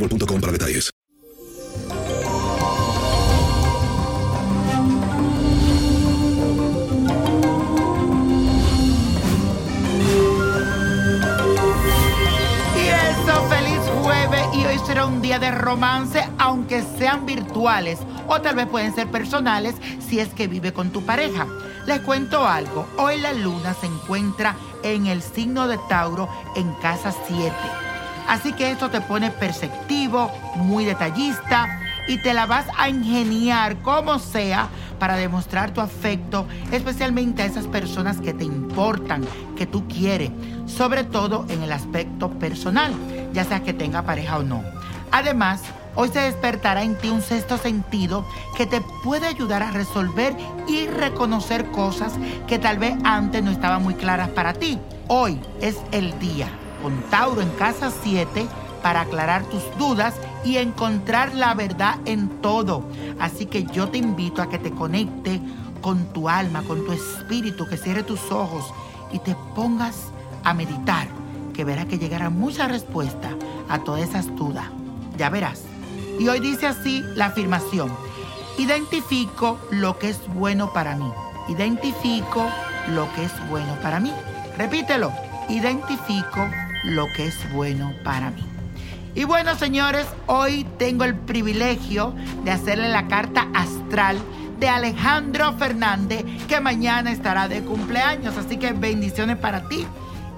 boostmobile.com para detalles. Y eso, feliz jueves y hoy será un día de romance, aunque sean virtuales o tal vez pueden ser personales si es que vive con tu pareja. Les cuento algo, hoy la luna se encuentra en el signo de Tauro en casa 7. Así que esto te pone perceptivo, muy detallista y te la vas a ingeniar como sea para demostrar tu afecto, especialmente a esas personas que te importan, que tú quieres, sobre todo en el aspecto personal, ya sea que tenga pareja o no. Además, hoy se despertará en ti un sexto sentido que te puede ayudar a resolver y reconocer cosas que tal vez antes no estaban muy claras para ti. Hoy es el día con Tauro en casa 7 para aclarar tus dudas y encontrar la verdad en todo. Así que yo te invito a que te conecte con tu alma, con tu espíritu, que cierre tus ojos y te pongas a meditar, que verás que llegará mucha respuesta a todas esas dudas. Ya verás. Y hoy dice así la afirmación. Identifico lo que es bueno para mí. Identifico lo que es bueno para mí. Repítelo. Identifico lo que es bueno para mí. Y bueno, señores, hoy tengo el privilegio de hacerle la carta astral de Alejandro Fernández, que mañana estará de cumpleaños. Así que bendiciones para ti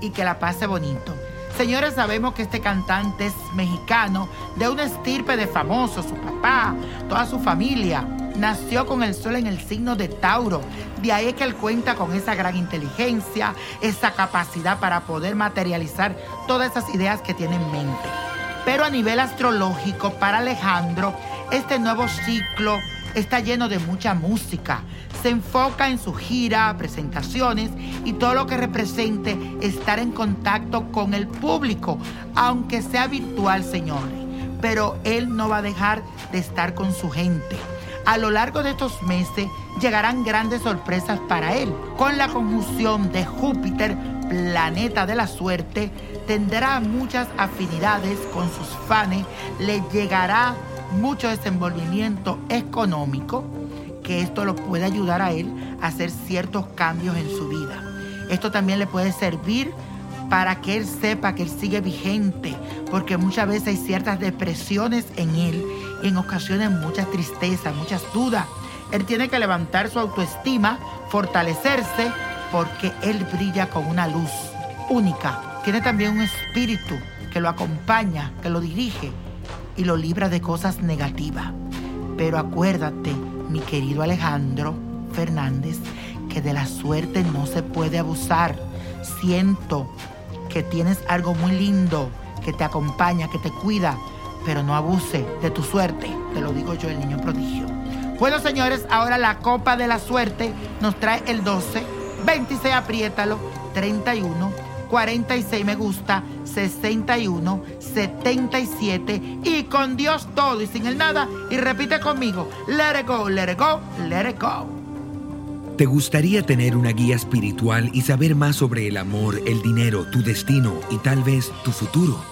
y que la pase bonito. Señores, sabemos que este cantante es mexicano, de una estirpe de famosos, su papá, toda su familia. Nació con el sol en el signo de Tauro. De ahí es que él cuenta con esa gran inteligencia, esa capacidad para poder materializar todas esas ideas que tiene en mente. Pero a nivel astrológico, para Alejandro, este nuevo ciclo está lleno de mucha música. Se enfoca en su gira, presentaciones y todo lo que represente estar en contacto con el público, aunque sea virtual, señores. Pero él no va a dejar de estar con su gente. A lo largo de estos meses llegarán grandes sorpresas para él. Con la conjunción de Júpiter, planeta de la suerte, tendrá muchas afinidades con sus fans, le llegará mucho desenvolvimiento económico, que esto lo puede ayudar a él a hacer ciertos cambios en su vida. Esto también le puede servir para que él sepa que él sigue vigente, porque muchas veces hay ciertas depresiones en él y en ocasiones mucha tristeza, muchas dudas. Él tiene que levantar su autoestima, fortalecerse, porque él brilla con una luz única. Tiene también un espíritu que lo acompaña, que lo dirige y lo libra de cosas negativas. Pero acuérdate, mi querido Alejandro Fernández, que de la suerte no se puede abusar. Siento que tienes algo muy lindo que te acompaña, que te cuida, pero no abuse de tu suerte. Te lo digo yo, el niño prodigio. Bueno, señores, ahora la copa de la suerte nos trae el 12, 26, apriétalo, 31, 46 me gusta, 61, 77 y con Dios todo y sin el nada. Y repite conmigo, let it go, let it go, let it go. ¿Te gustaría tener una guía espiritual y saber más sobre el amor, el dinero, tu destino y tal vez tu futuro?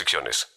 restricciones.